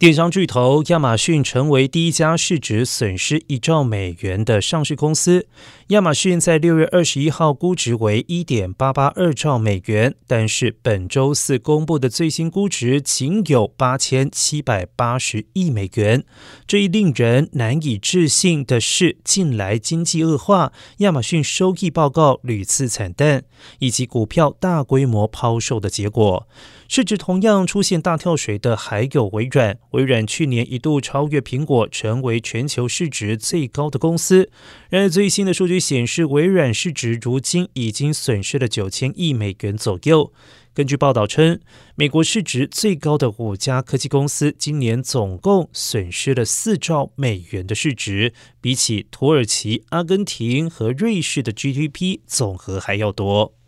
电商巨头亚马逊成为第一家市值损失一兆美元的上市公司。亚马逊在六月二十一号估值为一点八八二兆美元，但是本周四公布的最新估值仅有八千七百八十亿美元。这一令人难以置信的是，近来经济恶化，亚马逊收益报告屡次惨淡，以及股票大规模抛售的结果。市值同样出现大跳水的还有微软。微软去年一度超越苹果，成为全球市值最高的公司。然而，最新的数据显示，微软市值如今已经损失了九千亿美元左右。根据报道称，美国市值最高的五家科技公司今年总共损失了四兆美元的市值，比起土耳其、阿根廷和瑞士的 GDP 总和还要多。